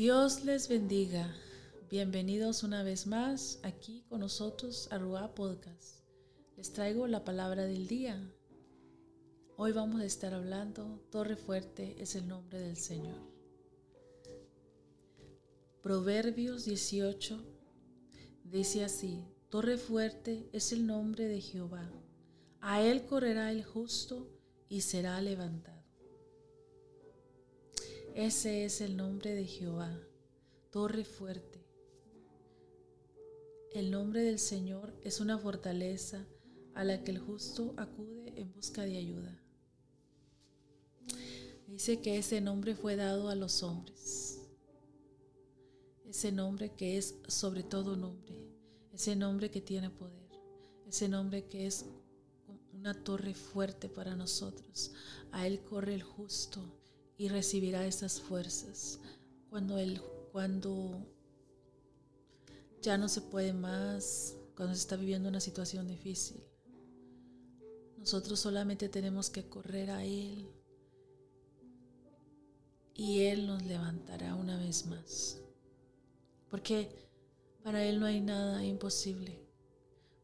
Dios les bendiga. Bienvenidos una vez más aquí con nosotros a Ruá Podcast. Les traigo la palabra del día. Hoy vamos a estar hablando, Torre Fuerte es el nombre del Señor. Proverbios 18 dice así, Torre Fuerte es el nombre de Jehová. A él correrá el justo y será levantado. Ese es el nombre de Jehová, torre fuerte. El nombre del Señor es una fortaleza a la que el justo acude en busca de ayuda. Dice que ese nombre fue dado a los hombres. Ese nombre que es sobre todo nombre. Ese nombre que tiene poder. Ese nombre que es una torre fuerte para nosotros. A él corre el justo y recibirá esas fuerzas cuando él cuando ya no se puede más, cuando se está viviendo una situación difícil. Nosotros solamente tenemos que correr a Él y Él nos levantará una vez más. Porque para Él no hay nada imposible,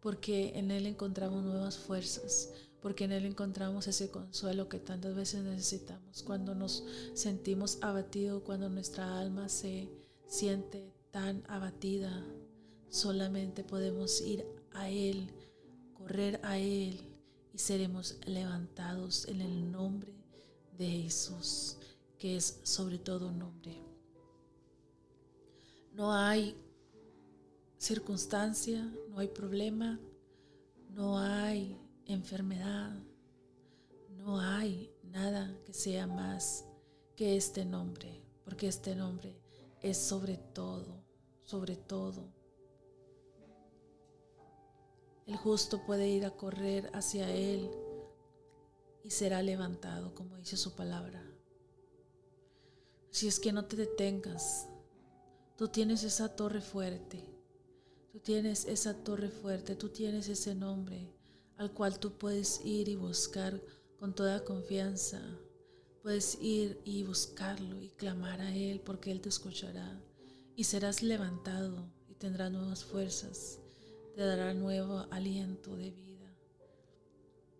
porque en Él encontramos nuevas fuerzas, porque en Él encontramos ese consuelo que tantas veces necesitamos cuando nos sentimos abatidos, cuando nuestra alma se siente tan abatida. Solamente podemos ir a Él, correr a Él y seremos levantados en el nombre de Jesús, que es sobre todo nombre. No hay circunstancia, no hay problema, no hay enfermedad. No hay nada que sea más que este nombre, porque este nombre es sobre todo, sobre todo. El justo puede ir a correr hacia Él y será levantado, como dice su palabra. Si es que no te detengas, tú tienes esa torre fuerte, tú tienes esa torre fuerte, tú tienes ese nombre al cual tú puedes ir y buscar con toda confianza. Puedes ir y buscarlo y clamar a Él porque Él te escuchará y serás levantado y tendrás nuevas fuerzas, te dará nuevo aliento de vida.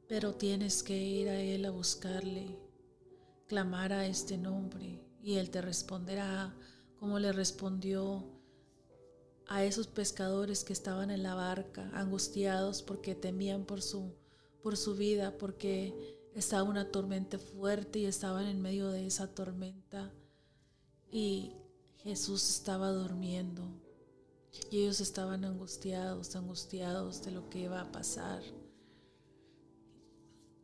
Pero tienes que ir a Él a buscarle, clamar a este nombre y Él te responderá como le respondió a esos pescadores que estaban en la barca, angustiados porque temían por su, por su vida, porque estaba una tormenta fuerte y estaban en medio de esa tormenta y Jesús estaba durmiendo y ellos estaban angustiados, angustiados de lo que iba a pasar.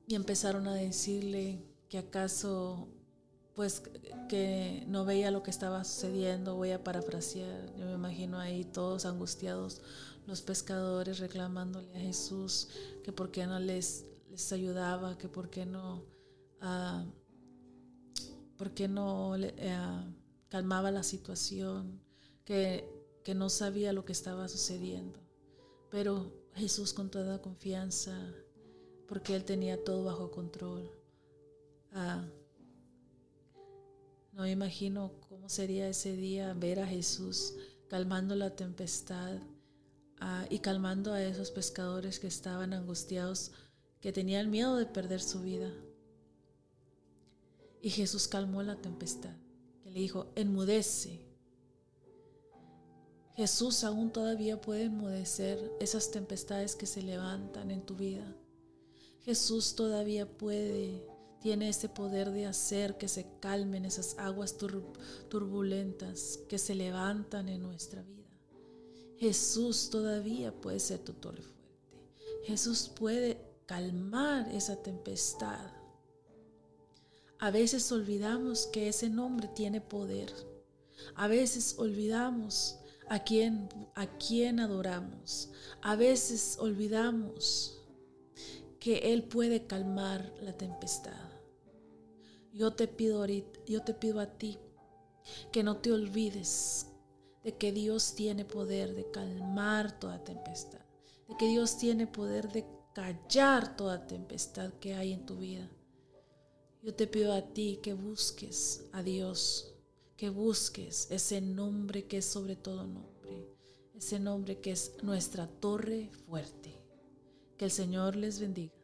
Y empezaron a decirle que acaso pues que no veía lo que estaba sucediendo, voy a parafrasear, yo me imagino ahí todos angustiados, los pescadores reclamándole a Jesús que por qué no les, les ayudaba, que por qué no, uh, por qué no uh, calmaba la situación, que, que no sabía lo que estaba sucediendo. Pero Jesús con toda confianza, porque Él tenía todo bajo control. Uh, no imagino cómo sería ese día ver a Jesús calmando la tempestad ah, y calmando a esos pescadores que estaban angustiados, que tenían miedo de perder su vida. Y Jesús calmó la tempestad, que le dijo, enmudece. Jesús aún todavía puede enmudecer esas tempestades que se levantan en tu vida. Jesús todavía puede tiene ese poder de hacer que se calmen esas aguas turbulentas que se levantan en nuestra vida. Jesús todavía puede ser tu torre fuerte. Jesús puede calmar esa tempestad. A veces olvidamos que ese nombre tiene poder. A veces olvidamos a quién, a quién adoramos. A veces olvidamos que Él puede calmar la tempestad. Yo te pido a ti que no te olvides de que Dios tiene poder de calmar toda tempestad, de que Dios tiene poder de callar toda tempestad que hay en tu vida. Yo te pido a ti que busques a Dios, que busques ese nombre que es sobre todo nombre, ese nombre que es nuestra torre fuerte. Que el Señor les bendiga.